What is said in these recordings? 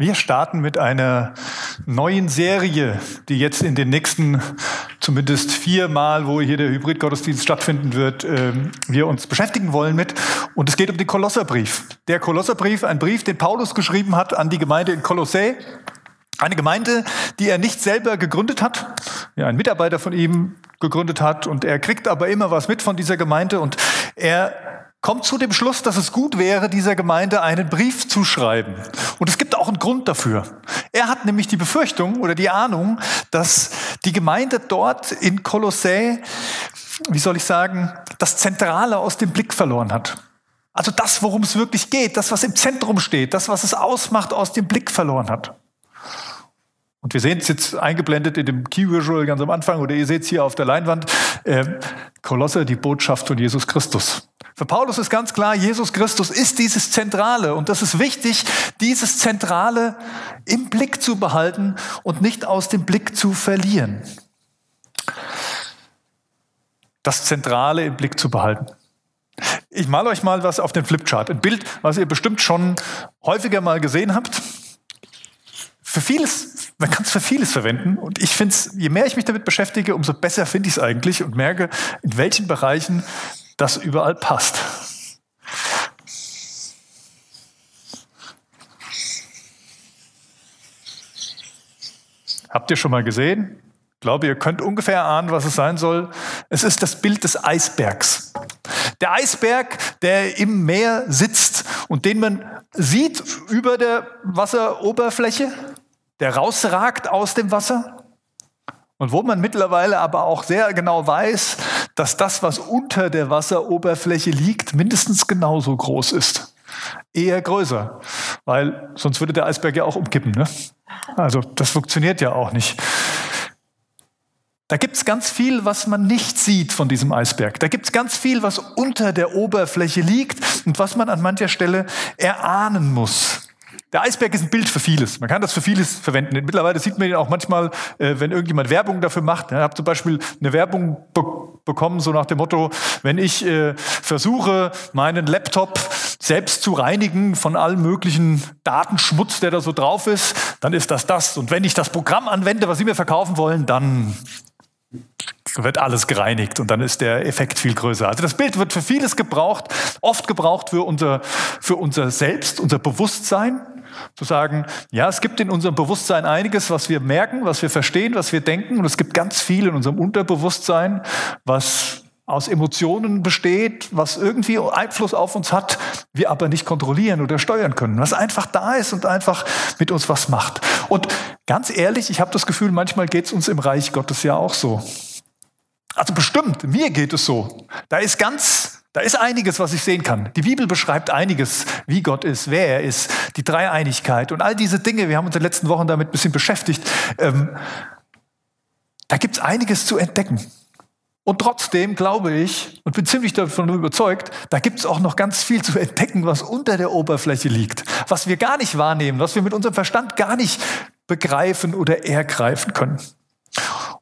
Wir starten mit einer neuen Serie, die jetzt in den nächsten zumindest viermal, wo hier der Hybridgottesdienst stattfinden wird, ähm, wir uns beschäftigen wollen mit. Und es geht um den Kolosserbrief. Der Kolosserbrief, ein Brief, den Paulus geschrieben hat an die Gemeinde in Kolossä. Eine Gemeinde, die er nicht selber gegründet hat, ja, ein Mitarbeiter von ihm gegründet hat und er kriegt aber immer was mit von dieser Gemeinde und er kommt zu dem Schluss, dass es gut wäre, dieser Gemeinde einen Brief zu schreiben. Und es gibt auch einen Grund dafür. Er hat nämlich die Befürchtung oder die Ahnung, dass die Gemeinde dort in Kolossä, wie soll ich sagen, das Zentrale aus dem Blick verloren hat. Also das, worum es wirklich geht, das, was im Zentrum steht, das, was es ausmacht, aus dem Blick verloren hat. Und wir sehen es jetzt eingeblendet in dem Key Visual ganz am Anfang oder ihr seht es hier auf der Leinwand. Äh, Kolosse, die Botschaft von Jesus Christus. Für Paulus ist ganz klar, Jesus Christus ist dieses Zentrale und das ist wichtig, dieses Zentrale im Blick zu behalten und nicht aus dem Blick zu verlieren. Das Zentrale im Blick zu behalten. Ich male euch mal was auf den Flipchart. Ein Bild, was ihr bestimmt schon häufiger mal gesehen habt. Für vieles, man kann es für vieles verwenden. Und ich finde es, je mehr ich mich damit beschäftige, umso besser finde ich es eigentlich und merke, in welchen Bereichen das überall passt. Habt ihr schon mal gesehen? Ich glaube, ihr könnt ungefähr ahnen, was es sein soll. Es ist das Bild des Eisbergs. Der Eisberg, der im Meer sitzt und den man sieht über der Wasseroberfläche, der rausragt aus dem Wasser. Und wo man mittlerweile aber auch sehr genau weiß, dass das, was unter der Wasseroberfläche liegt, mindestens genauso groß ist. Eher größer, weil sonst würde der Eisberg ja auch umkippen. Ne? Also das funktioniert ja auch nicht. Da gibt es ganz viel, was man nicht sieht von diesem Eisberg. Da gibt es ganz viel, was unter der Oberfläche liegt und was man an mancher Stelle erahnen muss. Der Eisberg ist ein Bild für vieles. Man kann das für vieles verwenden. Mittlerweile sieht man ihn auch manchmal, äh, wenn irgendjemand Werbung dafür macht. Ich habe zum Beispiel eine Werbung be bekommen, so nach dem Motto, wenn ich äh, versuche, meinen Laptop selbst zu reinigen von allem möglichen Datenschmutz, der da so drauf ist, dann ist das das. Und wenn ich das Programm anwende, was Sie mir verkaufen wollen, dann wird alles gereinigt und dann ist der Effekt viel größer. Also das Bild wird für vieles gebraucht, oft gebraucht für unser, für unser Selbst, unser Bewusstsein. Zu sagen, ja, es gibt in unserem Bewusstsein einiges, was wir merken, was wir verstehen, was wir denken. Und es gibt ganz viel in unserem Unterbewusstsein, was aus Emotionen besteht, was irgendwie Einfluss auf uns hat, wir aber nicht kontrollieren oder steuern können, was einfach da ist und einfach mit uns was macht. Und ganz ehrlich, ich habe das Gefühl, manchmal geht es uns im Reich Gottes ja auch so. Also bestimmt, mir geht es so. Da ist ganz da ist einiges, was ich sehen kann. Die Bibel beschreibt einiges, wie Gott ist, wer er ist, die Dreieinigkeit und all diese Dinge. Wir haben uns in den letzten Wochen damit ein bisschen beschäftigt. Ähm, da gibt es einiges zu entdecken. Und trotzdem glaube ich und bin ziemlich davon überzeugt, da gibt es auch noch ganz viel zu entdecken, was unter der Oberfläche liegt, was wir gar nicht wahrnehmen, was wir mit unserem Verstand gar nicht begreifen oder ergreifen können.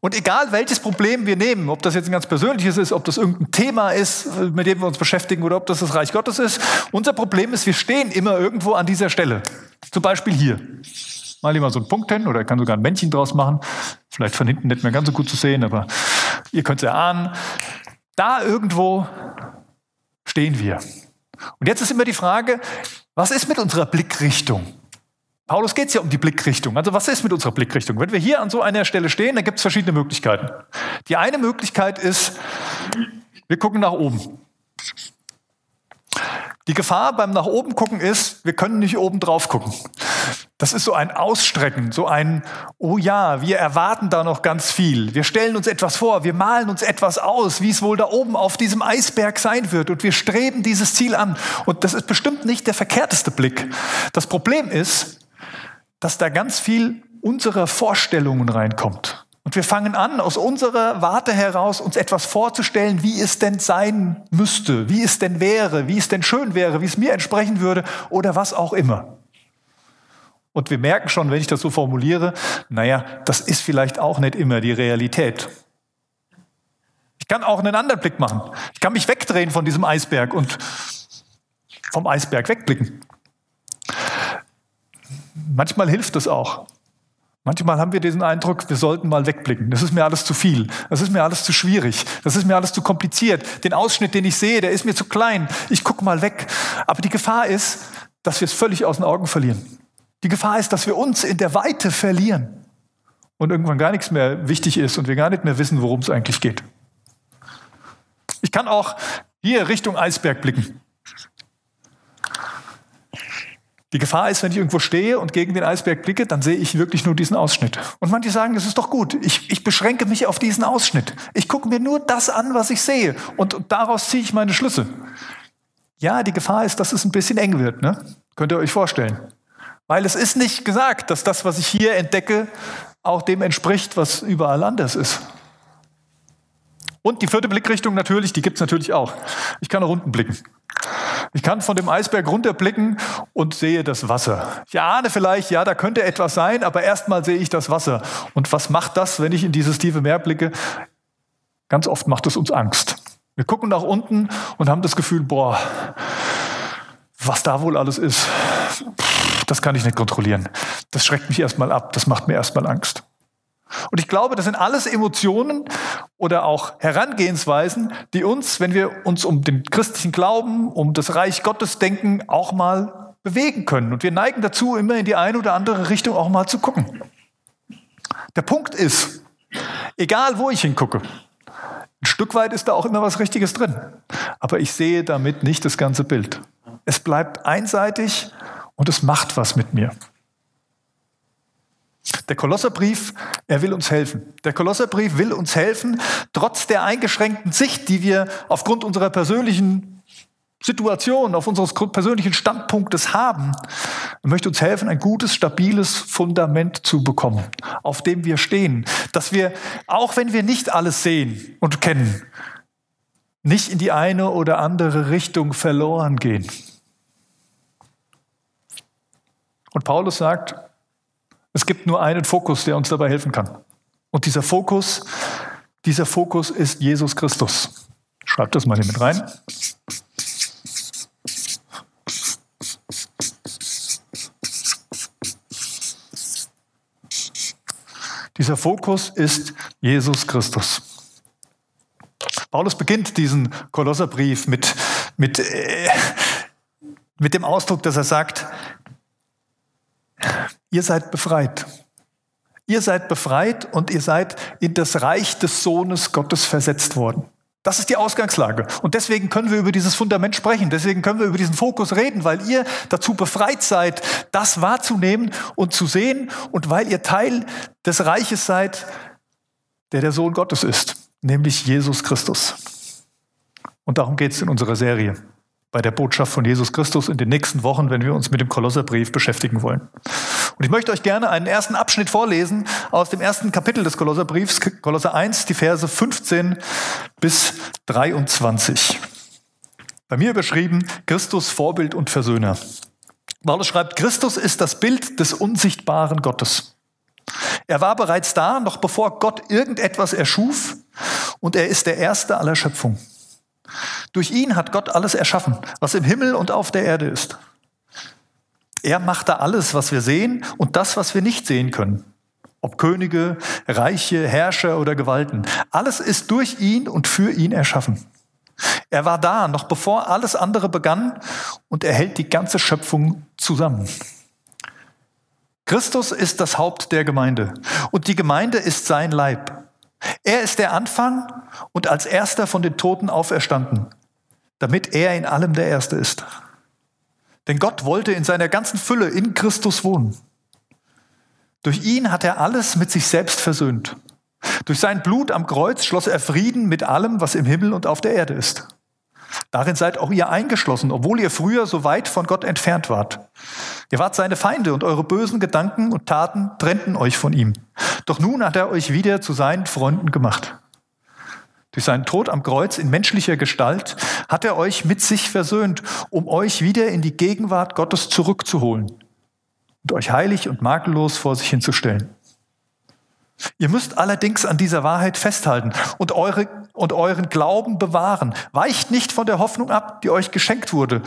Und egal welches Problem wir nehmen, ob das jetzt ein ganz persönliches ist, ob das irgendein Thema ist, mit dem wir uns beschäftigen oder ob das das Reich Gottes ist, unser Problem ist, wir stehen immer irgendwo an dieser Stelle. Zum Beispiel hier. Mal lieber so einen Punkt hin oder kann sogar ein Männchen draus machen. Vielleicht von hinten nicht mehr ganz so gut zu sehen, aber ihr könnt es erahnen. Da irgendwo stehen wir. Und jetzt ist immer die Frage, was ist mit unserer Blickrichtung? Paulus geht es ja um die Blickrichtung. Also was ist mit unserer Blickrichtung? Wenn wir hier an so einer Stelle stehen, dann gibt es verschiedene Möglichkeiten. Die eine Möglichkeit ist, wir gucken nach oben. Die Gefahr beim nach oben gucken ist, wir können nicht oben drauf gucken. Das ist so ein Ausstrecken, so ein, oh ja, wir erwarten da noch ganz viel. Wir stellen uns etwas vor, wir malen uns etwas aus, wie es wohl da oben auf diesem Eisberg sein wird und wir streben dieses Ziel an. Und das ist bestimmt nicht der verkehrteste Blick. Das Problem ist, dass da ganz viel unserer Vorstellungen reinkommt. Und wir fangen an, aus unserer Warte heraus uns etwas vorzustellen, wie es denn sein müsste, wie es denn wäre, wie es denn schön wäre, wie es mir entsprechen würde oder was auch immer. Und wir merken schon, wenn ich das so formuliere, naja, das ist vielleicht auch nicht immer die Realität. Ich kann auch einen anderen Blick machen. Ich kann mich wegdrehen von diesem Eisberg und vom Eisberg wegblicken. Manchmal hilft es auch. Manchmal haben wir diesen Eindruck, wir sollten mal wegblicken. Das ist mir alles zu viel. Das ist mir alles zu schwierig. Das ist mir alles zu kompliziert. Den Ausschnitt, den ich sehe, der ist mir zu klein. Ich gucke mal weg. Aber die Gefahr ist, dass wir es völlig aus den Augen verlieren. Die Gefahr ist, dass wir uns in der Weite verlieren und irgendwann gar nichts mehr wichtig ist und wir gar nicht mehr wissen, worum es eigentlich geht. Ich kann auch hier Richtung Eisberg blicken. Die Gefahr ist, wenn ich irgendwo stehe und gegen den Eisberg blicke, dann sehe ich wirklich nur diesen Ausschnitt. Und manche sagen, das ist doch gut. Ich, ich beschränke mich auf diesen Ausschnitt. Ich gucke mir nur das an, was ich sehe. Und, daraus ziehe ich meine Schlüsse. Ja, die Gefahr ist, dass es ein bisschen eng wird. Ne? Könnt ihr euch vorstellen. Weil es ist nicht gesagt, dass das, was ich hier entdecke, auch dem entspricht, was überall anders ist. Und die vierte Blickrichtung natürlich, die gibt es natürlich auch. Ich kann nach unten blicken. Ich kann von dem Eisberg runterblicken und sehe das Wasser. Ich ahne vielleicht, ja, da könnte etwas sein, aber erstmal sehe ich das Wasser. Und was macht das, wenn ich in dieses tiefe Meer blicke? Ganz oft macht es uns Angst. Wir gucken nach unten und haben das Gefühl, boah, was da wohl alles ist, das kann ich nicht kontrollieren. Das schreckt mich erstmal ab, das macht mir erstmal Angst. Und ich glaube, das sind alles Emotionen oder auch Herangehensweisen, die uns, wenn wir uns um den christlichen Glauben, um das Reich Gottes denken, auch mal bewegen können. Und wir neigen dazu, immer in die eine oder andere Richtung auch mal zu gucken. Der Punkt ist, egal wo ich hingucke, ein Stück weit ist da auch immer was Richtiges drin. Aber ich sehe damit nicht das ganze Bild. Es bleibt einseitig und es macht was mit mir. Der Kolosserbrief, er will uns helfen. Der Kolosserbrief will uns helfen, trotz der eingeschränkten Sicht, die wir aufgrund unserer persönlichen Situation, auf unseres persönlichen Standpunktes haben. Er möchte uns helfen, ein gutes, stabiles Fundament zu bekommen, auf dem wir stehen. Dass wir, auch wenn wir nicht alles sehen und kennen, nicht in die eine oder andere Richtung verloren gehen. Und Paulus sagt, es gibt nur einen Fokus, der uns dabei helfen kann. Und dieser Fokus, dieser Fokus ist Jesus Christus. Schreibt das mal hier mit rein. Dieser Fokus ist Jesus Christus. Paulus beginnt diesen Kolosserbrief mit, mit, äh, mit dem Ausdruck, dass er sagt, Ihr seid befreit. Ihr seid befreit und ihr seid in das Reich des Sohnes Gottes versetzt worden. Das ist die Ausgangslage. Und deswegen können wir über dieses Fundament sprechen. Deswegen können wir über diesen Fokus reden, weil ihr dazu befreit seid, das wahrzunehmen und zu sehen und weil ihr Teil des Reiches seid, der der Sohn Gottes ist, nämlich Jesus Christus. Und darum geht es in unserer Serie bei der Botschaft von Jesus Christus in den nächsten Wochen, wenn wir uns mit dem Kolosserbrief beschäftigen wollen. Und ich möchte euch gerne einen ersten Abschnitt vorlesen aus dem ersten Kapitel des Kolosserbriefs, Kolosser 1, die Verse 15 bis 23. Bei mir überschrieben Christus Vorbild und Versöhner. Paulus schreibt, Christus ist das Bild des unsichtbaren Gottes. Er war bereits da, noch bevor Gott irgendetwas erschuf, und er ist der Erste aller Schöpfung. Durch ihn hat Gott alles erschaffen, was im Himmel und auf der Erde ist. Er machte alles, was wir sehen und das, was wir nicht sehen können. Ob Könige, Reiche, Herrscher oder Gewalten. Alles ist durch ihn und für ihn erschaffen. Er war da, noch bevor alles andere begann und er hält die ganze Schöpfung zusammen. Christus ist das Haupt der Gemeinde und die Gemeinde ist sein Leib. Er ist der Anfang und als erster von den Toten auferstanden, damit er in allem der Erste ist. Denn Gott wollte in seiner ganzen Fülle in Christus wohnen. Durch ihn hat er alles mit sich selbst versöhnt. Durch sein Blut am Kreuz schloss er Frieden mit allem, was im Himmel und auf der Erde ist. Darin seid auch ihr eingeschlossen, obwohl ihr früher so weit von Gott entfernt wart. Ihr wart seine Feinde und eure bösen Gedanken und Taten trennten euch von ihm. Doch nun hat er euch wieder zu seinen Freunden gemacht. Durch seinen Tod am Kreuz in menschlicher Gestalt hat er euch mit sich versöhnt, um euch wieder in die Gegenwart Gottes zurückzuholen und euch heilig und makellos vor sich hinzustellen. Ihr müsst allerdings an dieser Wahrheit festhalten und, eure, und euren Glauben bewahren. Weicht nicht von der Hoffnung ab, die euch geschenkt wurde,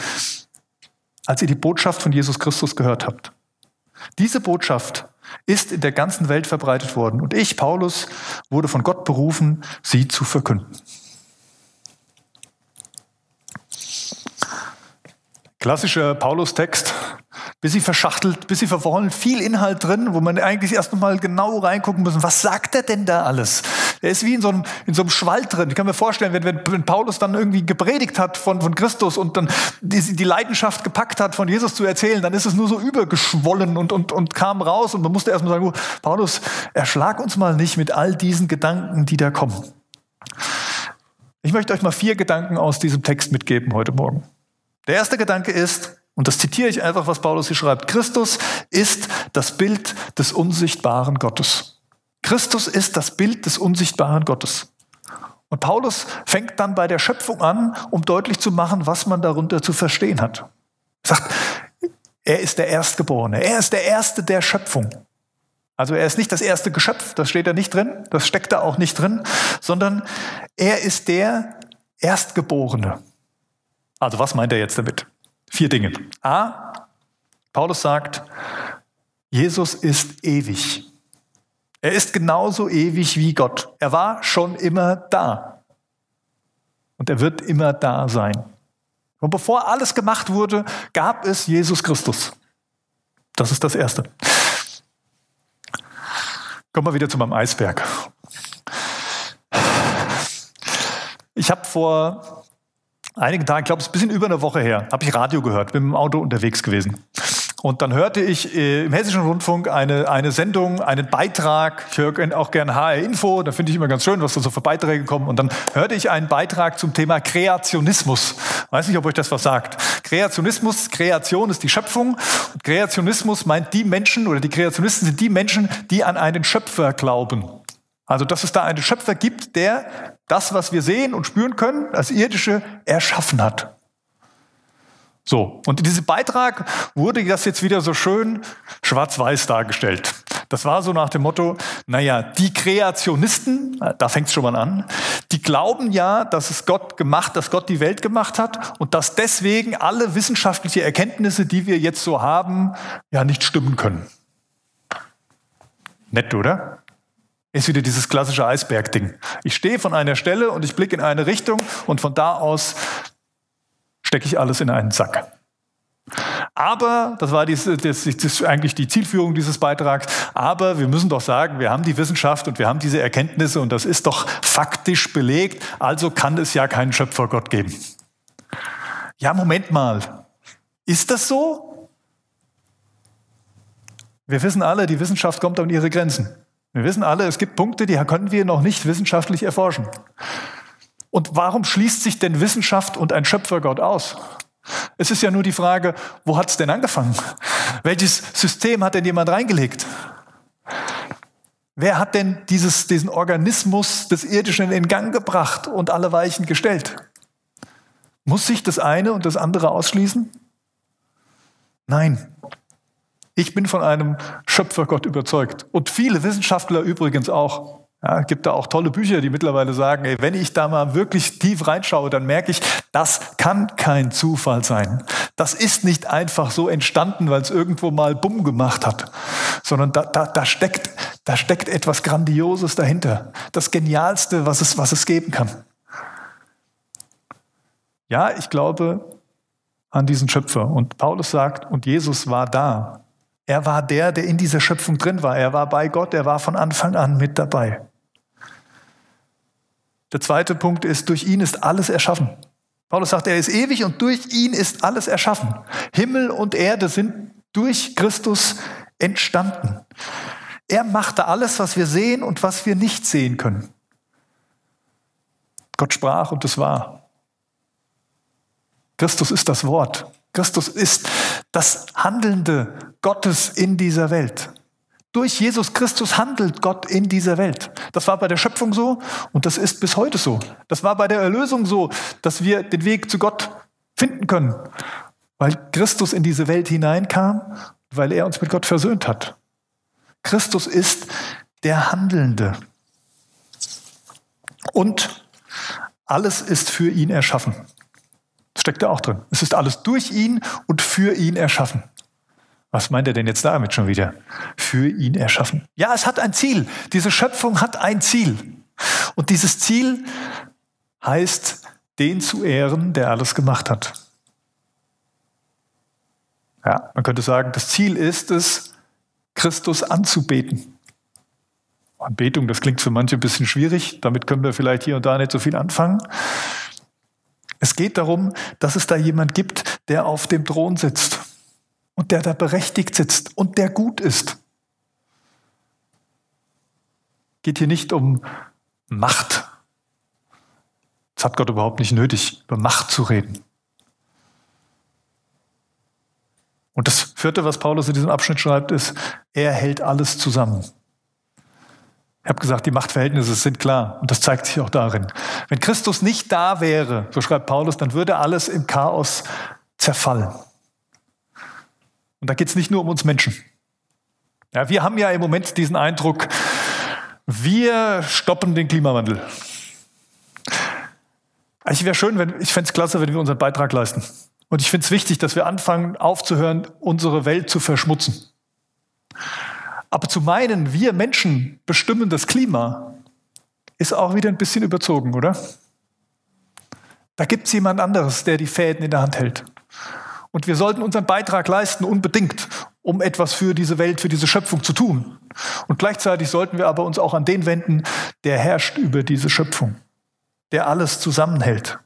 als ihr die Botschaft von Jesus Christus gehört habt. Diese Botschaft ist in der ganzen Welt verbreitet worden und ich, Paulus, wurde von Gott berufen, sie zu verkünden. Klassischer Paulus-Text, bisschen verschachtelt, bisschen verworren, viel Inhalt drin, wo man eigentlich erst nochmal genau reingucken muss. Was sagt er denn da alles? Er ist wie in so einem, in so einem Schwall drin. Ich kann mir vorstellen, wenn, wenn Paulus dann irgendwie gepredigt hat von, von Christus und dann die, die Leidenschaft gepackt hat, von Jesus zu erzählen, dann ist es nur so übergeschwollen und, und, und kam raus und man musste erstmal sagen, oh, Paulus, erschlag uns mal nicht mit all diesen Gedanken, die da kommen. Ich möchte euch mal vier Gedanken aus diesem Text mitgeben heute Morgen. Der erste Gedanke ist, und das zitiere ich einfach, was Paulus hier schreibt, Christus ist das Bild des unsichtbaren Gottes. Christus ist das Bild des unsichtbaren Gottes. Und Paulus fängt dann bei der Schöpfung an, um deutlich zu machen, was man darunter zu verstehen hat. Er sagt, er ist der Erstgeborene, er ist der Erste der Schöpfung. Also er ist nicht das erste Geschöpf, das steht da nicht drin, das steckt da auch nicht drin, sondern er ist der Erstgeborene. Also was meint er jetzt damit? Vier Dinge. A, Paulus sagt, Jesus ist ewig. Er ist genauso ewig wie Gott. Er war schon immer da. Und er wird immer da sein. Und bevor alles gemacht wurde, gab es Jesus Christus. Das ist das Erste. Kommen wir wieder zu meinem Eisberg. Ich habe vor einigen Tagen, ich glaube, es ist ein bisschen über eine Woche her, habe ich Radio gehört, bin im Auto unterwegs gewesen. Und dann hörte ich äh, im Hessischen Rundfunk eine, eine Sendung, einen Beitrag. Ich höre auch gerne HR Info, da finde ich immer ganz schön, was da so für Beiträge kommen. Und dann hörte ich einen Beitrag zum Thema Kreationismus. Weiß nicht, ob euch das was sagt. Kreationismus, Kreation ist die Schöpfung. Und Kreationismus meint die Menschen oder die Kreationisten sind die Menschen, die an einen Schöpfer glauben. Also, dass es da einen Schöpfer gibt, der das, was wir sehen und spüren können, als irdische erschaffen hat. So, und in diesem Beitrag wurde das jetzt wieder so schön schwarz-weiß dargestellt. Das war so nach dem Motto, naja, die Kreationisten, da fängt es schon mal an, die glauben ja, dass es Gott gemacht, dass Gott die Welt gemacht hat und dass deswegen alle wissenschaftliche Erkenntnisse, die wir jetzt so haben, ja nicht stimmen können. Nett, oder? Ist wieder dieses klassische Eisberg-Ding. Ich stehe von einer Stelle und ich blicke in eine Richtung und von da aus stecke ich alles in einen Sack. Aber, das war dies, das, das eigentlich die Zielführung dieses Beitrags, aber wir müssen doch sagen, wir haben die Wissenschaft und wir haben diese Erkenntnisse und das ist doch faktisch belegt, also kann es ja keinen Schöpfergott geben. Ja, Moment mal, ist das so? Wir wissen alle, die Wissenschaft kommt an ihre Grenzen. Wir wissen alle, es gibt Punkte, die können wir noch nicht wissenschaftlich erforschen. Und warum schließt sich denn Wissenschaft und ein Schöpfergott aus? Es ist ja nur die Frage, wo hat es denn angefangen? Welches System hat denn jemand reingelegt? Wer hat denn dieses, diesen Organismus des Irdischen in Gang gebracht und alle Weichen gestellt? Muss sich das eine und das andere ausschließen? Nein. Ich bin von einem Schöpfergott überzeugt. Und viele Wissenschaftler übrigens auch. Ja, gibt da auch tolle Bücher, die mittlerweile sagen, ey, wenn ich da mal wirklich tief reinschaue, dann merke ich, das kann kein Zufall sein. Das ist nicht einfach so entstanden, weil es irgendwo mal Bumm gemacht hat, sondern da, da, da, steckt, da steckt etwas Grandioses dahinter. Das Genialste, was es, was es geben kann. Ja, ich glaube an diesen Schöpfer. Und Paulus sagt, und Jesus war da. Er war der, der in dieser Schöpfung drin war. Er war bei Gott, er war von Anfang an mit dabei. Der zweite Punkt ist, durch ihn ist alles erschaffen. Paulus sagt, er ist ewig und durch ihn ist alles erschaffen. Himmel und Erde sind durch Christus entstanden. Er machte alles, was wir sehen und was wir nicht sehen können. Gott sprach und es war. Christus ist das Wort. Christus ist das Handelnde Gottes in dieser Welt. Durch Jesus Christus handelt Gott in dieser Welt. Das war bei der Schöpfung so und das ist bis heute so. Das war bei der Erlösung so, dass wir den Weg zu Gott finden können, weil Christus in diese Welt hineinkam, weil er uns mit Gott versöhnt hat. Christus ist der Handelnde. Und alles ist für ihn erschaffen. Steckt da auch drin. Es ist alles durch ihn und für ihn erschaffen. Was meint er denn jetzt damit schon wieder? Für ihn erschaffen. Ja, es hat ein Ziel. Diese Schöpfung hat ein Ziel. Und dieses Ziel heißt, den zu ehren, der alles gemacht hat. Ja, man könnte sagen, das Ziel ist es, Christus anzubeten. Anbetung, das klingt für manche ein bisschen schwierig, damit können wir vielleicht hier und da nicht so viel anfangen. Es geht darum, dass es da jemand gibt, der auf dem Thron sitzt und der da berechtigt sitzt und der gut ist. Geht hier nicht um Macht. Das hat Gott überhaupt nicht nötig, über Macht zu reden. Und das vierte, was Paulus in diesem Abschnitt schreibt, ist, er hält alles zusammen. Ich habe gesagt, die Machtverhältnisse sind klar und das zeigt sich auch darin. Wenn Christus nicht da wäre, so schreibt Paulus, dann würde alles im Chaos zerfallen. Und da geht es nicht nur um uns Menschen. Ja, wir haben ja im Moment diesen Eindruck, wir stoppen den Klimawandel. Ich wäre schön, wenn, ich fände es klasse, wenn wir unseren Beitrag leisten. Und ich finde es wichtig, dass wir anfangen, aufzuhören, unsere Welt zu verschmutzen. Aber zu meinen, wir Menschen bestimmen das Klima, ist auch wieder ein bisschen überzogen, oder? Da gibt es jemand anderes, der die Fäden in der Hand hält. Und wir sollten unseren Beitrag leisten, unbedingt, um etwas für diese Welt, für diese Schöpfung zu tun. Und gleichzeitig sollten wir aber uns auch an den wenden, der herrscht über diese Schöpfung, der alles zusammenhält.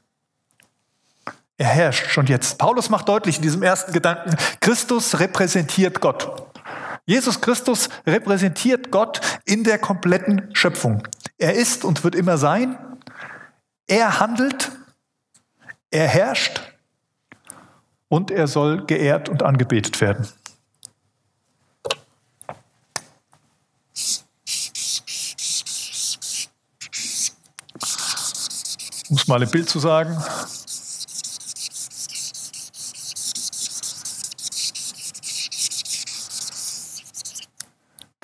Er herrscht schon jetzt. Paulus macht deutlich in diesem ersten Gedanken, Christus repräsentiert Gott. Jesus Christus repräsentiert Gott in der kompletten Schöpfung. Er ist und wird immer sein. Er handelt. Er herrscht. Und er soll geehrt und angebetet werden. Um es mal im Bild zu sagen,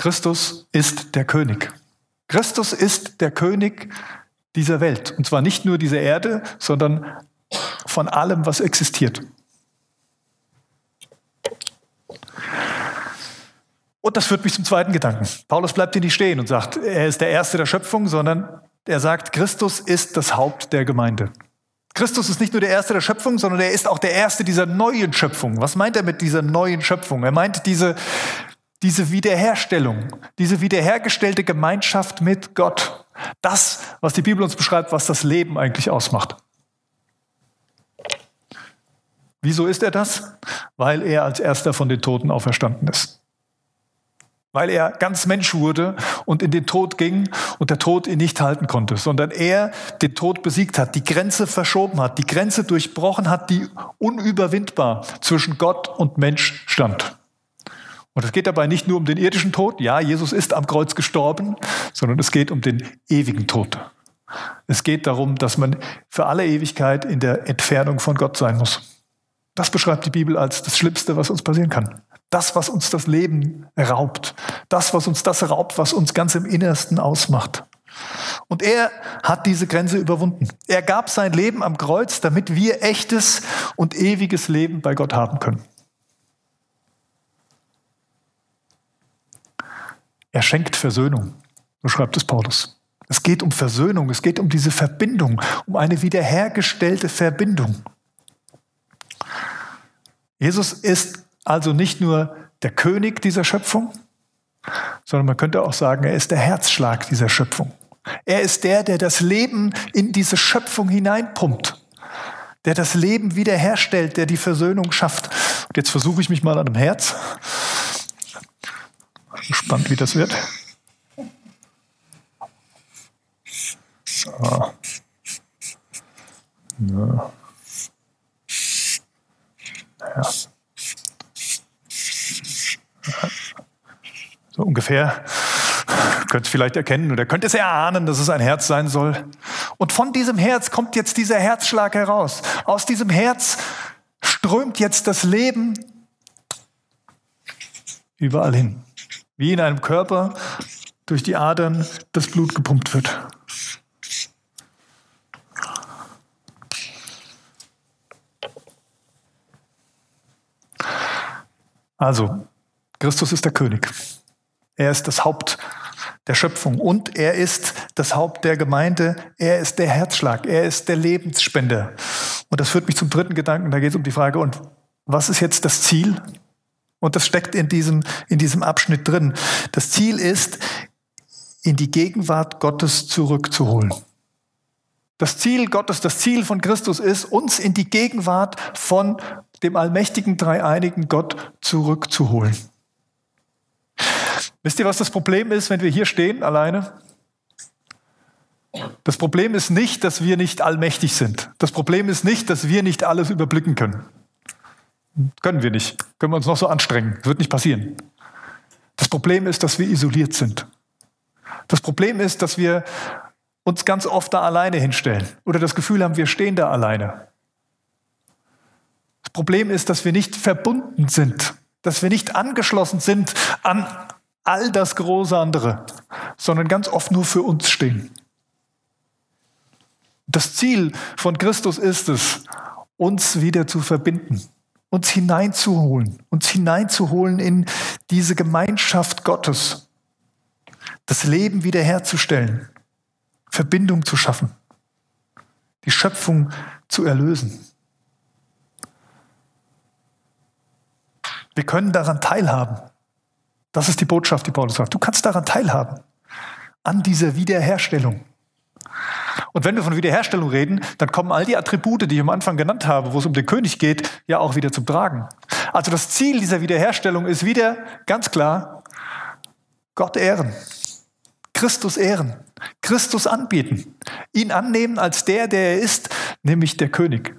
Christus ist der König. Christus ist der König dieser Welt. Und zwar nicht nur dieser Erde, sondern von allem, was existiert. Und das führt mich zum zweiten Gedanken. Paulus bleibt hier nicht stehen und sagt, er ist der Erste der Schöpfung, sondern er sagt, Christus ist das Haupt der Gemeinde. Christus ist nicht nur der Erste der Schöpfung, sondern er ist auch der Erste dieser neuen Schöpfung. Was meint er mit dieser neuen Schöpfung? Er meint diese diese Wiederherstellung, diese wiederhergestellte Gemeinschaft mit Gott. Das, was die Bibel uns beschreibt, was das Leben eigentlich ausmacht. Wieso ist er das? Weil er als erster von den Toten auferstanden ist. Weil er ganz Mensch wurde und in den Tod ging und der Tod ihn nicht halten konnte, sondern er den Tod besiegt hat, die Grenze verschoben hat, die Grenze durchbrochen hat, die unüberwindbar zwischen Gott und Mensch stand. Und es geht dabei nicht nur um den irdischen Tod, ja, Jesus ist am Kreuz gestorben, sondern es geht um den ewigen Tod. Es geht darum, dass man für alle Ewigkeit in der Entfernung von Gott sein muss. Das beschreibt die Bibel als das Schlimmste, was uns passieren kann. Das, was uns das Leben raubt. Das, was uns das raubt, was uns ganz im Innersten ausmacht. Und er hat diese Grenze überwunden. Er gab sein Leben am Kreuz, damit wir echtes und ewiges Leben bei Gott haben können. Er schenkt Versöhnung, so schreibt es Paulus. Es geht um Versöhnung, es geht um diese Verbindung, um eine wiederhergestellte Verbindung. Jesus ist also nicht nur der König dieser Schöpfung, sondern man könnte auch sagen, er ist der Herzschlag dieser Schöpfung. Er ist der, der das Leben in diese Schöpfung hineinpumpt, der das Leben wiederherstellt, der die Versöhnung schafft. Und jetzt versuche ich mich mal an dem Herz gespannt, wie das wird. So. Ja. Ja. So ungefähr. Könnt es vielleicht erkennen oder könnt es erahnen, dass es ein Herz sein soll. Und von diesem Herz kommt jetzt dieser Herzschlag heraus. Aus diesem Herz strömt jetzt das Leben überall hin wie in einem Körper durch die Adern das Blut gepumpt wird. Also, Christus ist der König. Er ist das Haupt der Schöpfung und er ist das Haupt der Gemeinde. Er ist der Herzschlag. Er ist der Lebensspender. Und das führt mich zum dritten Gedanken. Da geht es um die Frage, und was ist jetzt das Ziel? Und das steckt in diesem, in diesem Abschnitt drin. Das Ziel ist, in die Gegenwart Gottes zurückzuholen. Das Ziel Gottes, das Ziel von Christus ist, uns in die Gegenwart von dem allmächtigen, dreieinigen Gott zurückzuholen. Wisst ihr, was das Problem ist, wenn wir hier stehen alleine? Das Problem ist nicht, dass wir nicht allmächtig sind. Das Problem ist nicht, dass wir nicht alles überblicken können. Können wir nicht. Können wir uns noch so anstrengen. Das wird nicht passieren. Das Problem ist, dass wir isoliert sind. Das Problem ist, dass wir uns ganz oft da alleine hinstellen oder das Gefühl haben, wir stehen da alleine. Das Problem ist, dass wir nicht verbunden sind, dass wir nicht angeschlossen sind an all das große andere, sondern ganz oft nur für uns stehen. Das Ziel von Christus ist es, uns wieder zu verbinden, uns hineinzuholen, uns hineinzuholen in diese Gemeinschaft Gottes, das Leben wiederherzustellen, Verbindung zu schaffen, die Schöpfung zu erlösen. Wir können daran teilhaben. Das ist die Botschaft, die Paulus sagt. Du kannst daran teilhaben, an dieser Wiederherstellung. Und wenn wir von Wiederherstellung reden, dann kommen all die Attribute, die ich am Anfang genannt habe, wo es um den König geht, ja auch wieder zum Tragen. Also das Ziel dieser Wiederherstellung ist wieder ganz klar, Gott ehren, Christus ehren, Christus anbieten, ihn annehmen als der, der er ist, nämlich der König,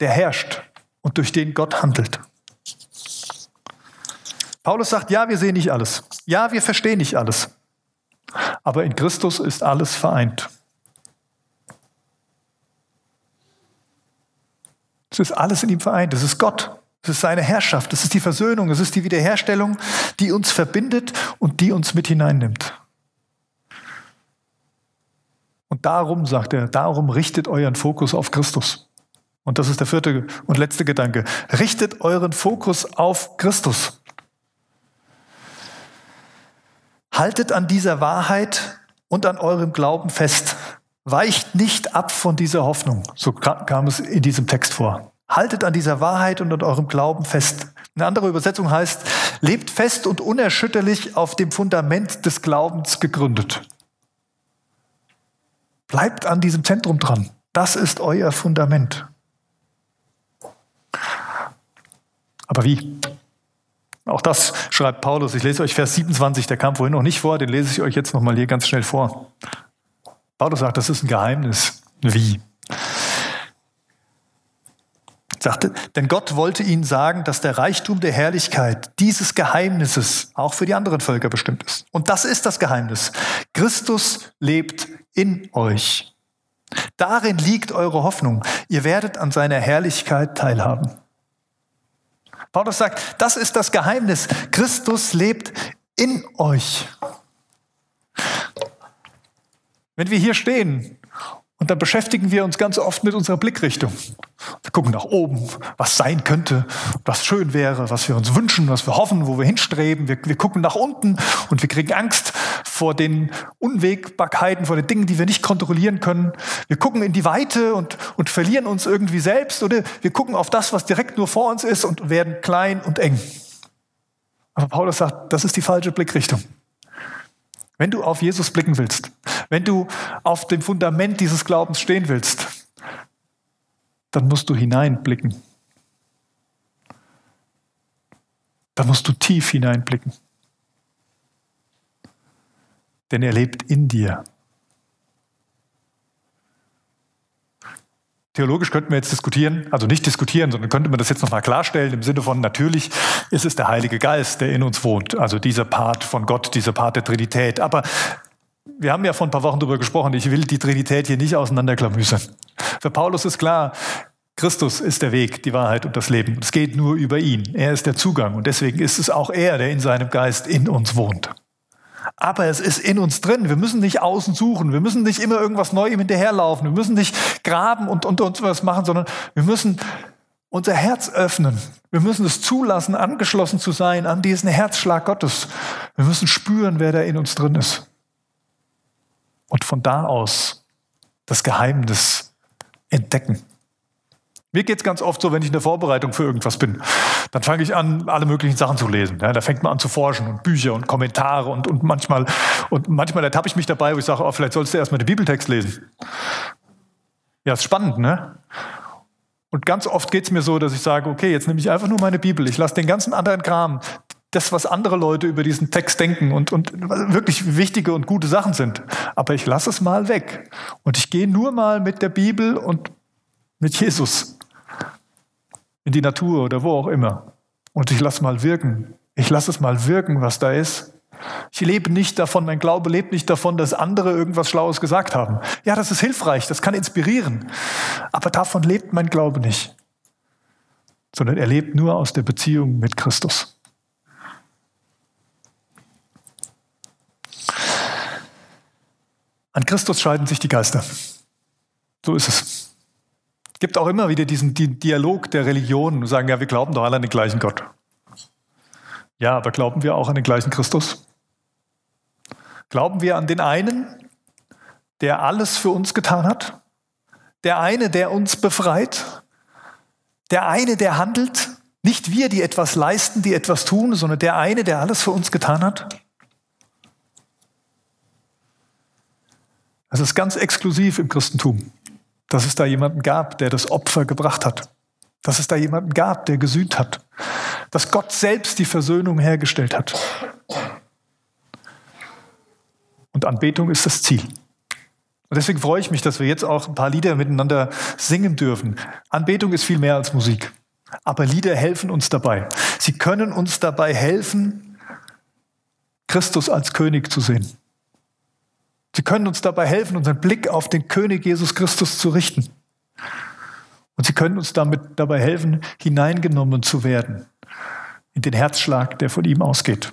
der herrscht und durch den Gott handelt. Paulus sagt, ja, wir sehen nicht alles. Ja, wir verstehen nicht alles. Aber in Christus ist alles vereint. Es ist alles in ihm vereint. Es ist Gott. Es ist seine Herrschaft. Es ist die Versöhnung. Es ist die Wiederherstellung, die uns verbindet und die uns mit hineinnimmt. Und darum, sagt er, darum richtet euren Fokus auf Christus. Und das ist der vierte und letzte Gedanke. Richtet euren Fokus auf Christus. Haltet an dieser Wahrheit und an eurem Glauben fest. Weicht nicht ab von dieser Hoffnung. So kam es in diesem Text vor. Haltet an dieser Wahrheit und an eurem Glauben fest. Eine andere Übersetzung heißt, lebt fest und unerschütterlich auf dem Fundament des Glaubens gegründet. Bleibt an diesem Zentrum dran. Das ist euer Fundament. Aber wie? Auch das schreibt Paulus. Ich lese euch Vers 27, der kam vorhin noch nicht vor, den lese ich euch jetzt nochmal hier ganz schnell vor. Paulus sagt, das ist ein Geheimnis. Wie? Sagte, denn Gott wollte ihnen sagen, dass der Reichtum der Herrlichkeit dieses Geheimnisses auch für die anderen Völker bestimmt ist. Und das ist das Geheimnis. Christus lebt in euch. Darin liegt eure Hoffnung. Ihr werdet an seiner Herrlichkeit teilhaben. Paulus sagt, das ist das Geheimnis. Christus lebt in euch. Wenn wir hier stehen und dann beschäftigen wir uns ganz oft mit unserer Blickrichtung. Wir gucken nach oben, was sein könnte, was schön wäre, was wir uns wünschen, was wir hoffen, wo wir hinstreben. Wir, wir gucken nach unten und wir kriegen Angst vor den Unwägbarkeiten, vor den Dingen, die wir nicht kontrollieren können. Wir gucken in die Weite und, und verlieren uns irgendwie selbst oder wir gucken auf das, was direkt nur vor uns ist und werden klein und eng. Aber Paulus sagt, das ist die falsche Blickrichtung. Wenn du auf Jesus blicken willst, wenn du auf dem Fundament dieses Glaubens stehen willst, dann musst du hineinblicken. Dann musst du tief hineinblicken. Denn er lebt in dir. Theologisch könnten wir jetzt diskutieren, also nicht diskutieren, sondern könnte man das jetzt nochmal klarstellen im Sinne von, natürlich ist es der Heilige Geist, der in uns wohnt, also dieser Part von Gott, dieser Part der Trinität. Aber wir haben ja vor ein paar Wochen darüber gesprochen, ich will die Trinität hier nicht auseinanderklamüsern. Für Paulus ist klar, Christus ist der Weg, die Wahrheit und das Leben. Es geht nur über ihn. Er ist der Zugang und deswegen ist es auch er, der in seinem Geist in uns wohnt. Aber es ist in uns drin. Wir müssen nicht außen suchen. Wir müssen nicht immer irgendwas Neuem hinterherlaufen. Wir müssen nicht graben und, und uns was machen, sondern wir müssen unser Herz öffnen. Wir müssen es zulassen, angeschlossen zu sein an diesen Herzschlag Gottes. Wir müssen spüren, wer da in uns drin ist. Und von da aus das Geheimnis entdecken. Mir geht es ganz oft so, wenn ich in der Vorbereitung für irgendwas bin, dann fange ich an, alle möglichen Sachen zu lesen. Ja, da fängt man an zu forschen und Bücher und Kommentare und, und manchmal, und manchmal ertappe ich mich dabei, wo ich sage, oh, vielleicht sollst du erstmal den Bibeltext lesen. Ja, ist spannend, ne? Und ganz oft geht es mir so, dass ich sage, okay, jetzt nehme ich einfach nur meine Bibel. Ich lasse den ganzen anderen Kram, das, was andere Leute über diesen Text denken und, und wirklich wichtige und gute Sachen sind. Aber ich lasse es mal weg. Und ich gehe nur mal mit der Bibel und mit Jesus in die Natur oder wo auch immer. Und ich lasse mal wirken. Ich lasse es mal wirken, was da ist. Ich lebe nicht davon, mein Glaube lebt nicht davon, dass andere irgendwas Schlaues gesagt haben. Ja, das ist hilfreich, das kann inspirieren. Aber davon lebt mein Glaube nicht. Sondern er lebt nur aus der Beziehung mit Christus. An Christus scheiden sich die Geister. So ist es. Gibt auch immer wieder diesen Dialog der Religionen und sagen, ja, wir glauben doch alle an den gleichen Gott. Ja, aber glauben wir auch an den gleichen Christus? Glauben wir an den einen, der alles für uns getan hat? Der eine, der uns befreit? Der eine, der handelt? Nicht wir, die etwas leisten, die etwas tun, sondern der eine, der alles für uns getan hat? Es ist ganz exklusiv im Christentum, dass es da jemanden gab, der das Opfer gebracht hat. Dass es da jemanden gab, der gesühnt hat. Dass Gott selbst die Versöhnung hergestellt hat. Und Anbetung ist das Ziel. Und deswegen freue ich mich, dass wir jetzt auch ein paar Lieder miteinander singen dürfen. Anbetung ist viel mehr als Musik. Aber Lieder helfen uns dabei. Sie können uns dabei helfen, Christus als König zu sehen. Sie können uns dabei helfen, unseren Blick auf den König Jesus Christus zu richten. Und sie können uns damit dabei helfen, hineingenommen zu werden in den Herzschlag, der von ihm ausgeht.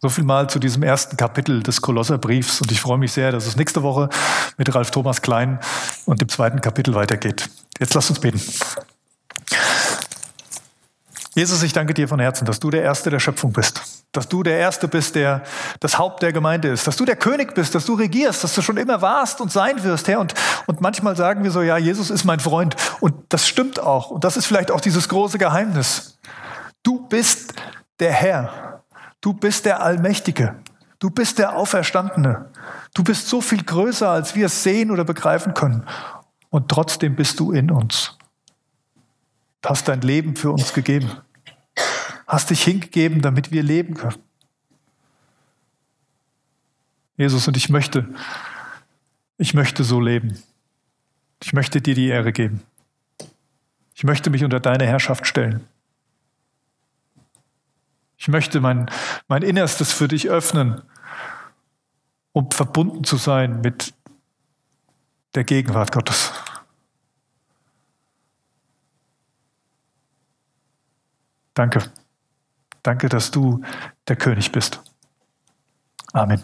So viel mal zu diesem ersten Kapitel des Kolosserbriefs und ich freue mich sehr, dass es nächste Woche mit Ralf Thomas Klein und dem zweiten Kapitel weitergeht. Jetzt lasst uns beten. Jesus, ich danke dir von Herzen, dass du der Erste der Schöpfung bist, dass du der Erste bist, der das Haupt der Gemeinde ist, dass du der König bist, dass du regierst, dass du schon immer warst und sein wirst, Herr. Und, und manchmal sagen wir so, ja, Jesus ist mein Freund. Und das stimmt auch. Und das ist vielleicht auch dieses große Geheimnis. Du bist der Herr. Du bist der Allmächtige. Du bist der Auferstandene. Du bist so viel größer, als wir es sehen oder begreifen können. Und trotzdem bist du in uns. Du hast dein Leben für uns gegeben. Hast dich hingegeben, damit wir leben können. Jesus, und ich möchte, ich möchte so leben. Ich möchte dir die Ehre geben. Ich möchte mich unter deine Herrschaft stellen. Ich möchte mein, mein Innerstes für dich öffnen, um verbunden zu sein mit der Gegenwart Gottes. Danke. Danke, dass du der König bist. Amen.